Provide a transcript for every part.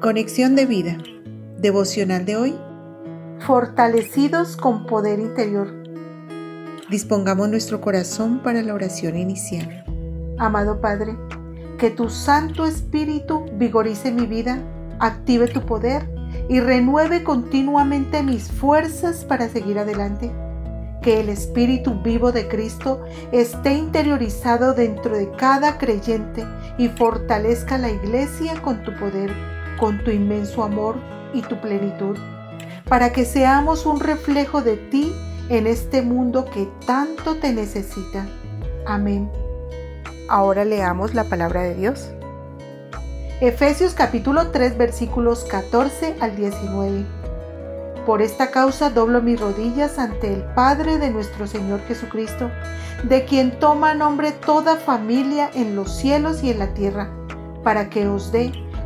Conexión de vida. Devocional de hoy. Fortalecidos con poder interior. Dispongamos nuestro corazón para la oración inicial. Amado Padre, que tu Santo Espíritu vigorice mi vida, active tu poder y renueve continuamente mis fuerzas para seguir adelante que el Espíritu vivo de Cristo esté interiorizado dentro de cada creyente y fortalezca la iglesia con tu poder, con tu inmenso amor y tu plenitud, para que seamos un reflejo de ti en este mundo que tanto te necesita. Amén. Ahora leamos la palabra de Dios. Efesios capítulo 3 versículos 14 al 19. Por esta causa doblo mis rodillas ante el Padre de nuestro Señor Jesucristo, de quien toma nombre toda familia en los cielos y en la tierra, para que os dé,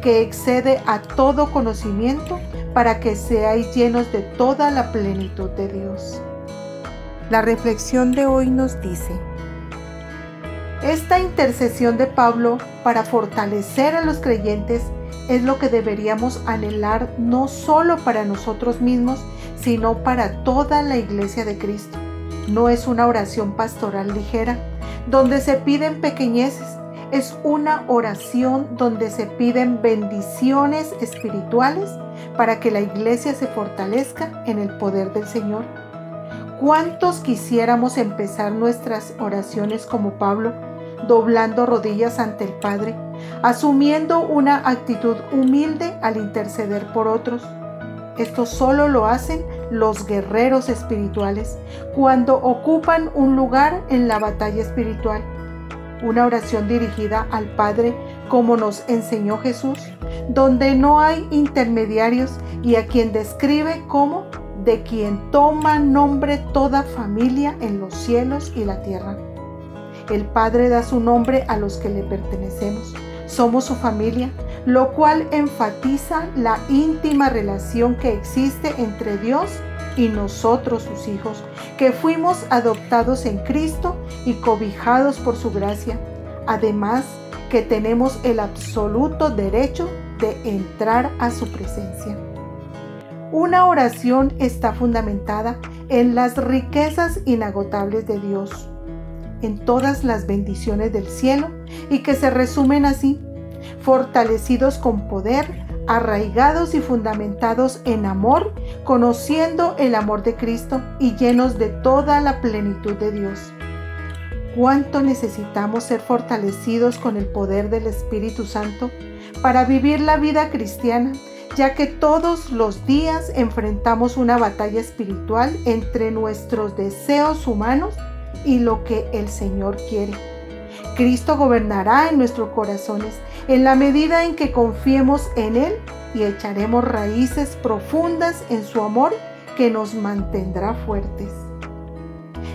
que excede a todo conocimiento, para que seáis llenos de toda la plenitud de Dios. La reflexión de hoy nos dice, esta intercesión de Pablo para fortalecer a los creyentes es lo que deberíamos anhelar no solo para nosotros mismos, sino para toda la iglesia de Cristo. No es una oración pastoral ligera, donde se piden pequeñeces, es una oración donde se piden bendiciones espirituales para que la iglesia se fortalezca en el poder del Señor. ¿Cuántos quisiéramos empezar nuestras oraciones como Pablo, doblando rodillas ante el Padre, asumiendo una actitud humilde al interceder por otros? Esto solo lo hacen los guerreros espirituales cuando ocupan un lugar en la batalla espiritual. Una oración dirigida al Padre como nos enseñó Jesús, donde no hay intermediarios y a quien describe como de quien toma nombre toda familia en los cielos y la tierra. El Padre da su nombre a los que le pertenecemos. Somos su familia, lo cual enfatiza la íntima relación que existe entre Dios y nosotros sus hijos, que fuimos adoptados en Cristo y cobijados por su gracia. Además, que tenemos el absoluto derecho de entrar a su presencia. Una oración está fundamentada en las riquezas inagotables de Dios, en todas las bendiciones del cielo y que se resumen así fortalecidos con poder, arraigados y fundamentados en amor, conociendo el amor de Cristo y llenos de toda la plenitud de Dios. ¿Cuánto necesitamos ser fortalecidos con el poder del Espíritu Santo para vivir la vida cristiana, ya que todos los días enfrentamos una batalla espiritual entre nuestros deseos humanos y lo que el Señor quiere? Cristo gobernará en nuestros corazones en la medida en que confiemos en Él y echaremos raíces profundas en su amor que nos mantendrá fuertes.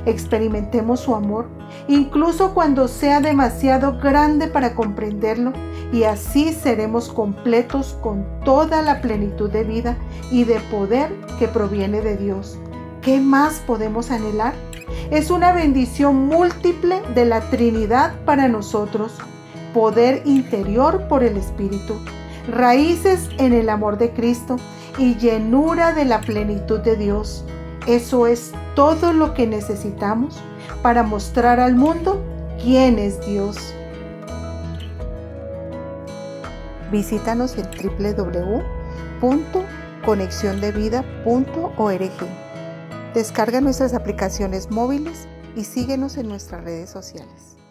Experimentemos su amor, incluso cuando sea demasiado grande para comprenderlo, y así seremos completos con toda la plenitud de vida y de poder que proviene de Dios. ¿Qué más podemos anhelar? Es una bendición múltiple de la Trinidad para nosotros, poder interior por el Espíritu, raíces en el amor de Cristo y llenura de la plenitud de Dios. Eso es todo lo que necesitamos para mostrar al mundo quién es Dios. Visítanos en www.conexiondevida.org. Descarga nuestras aplicaciones móviles y síguenos en nuestras redes sociales.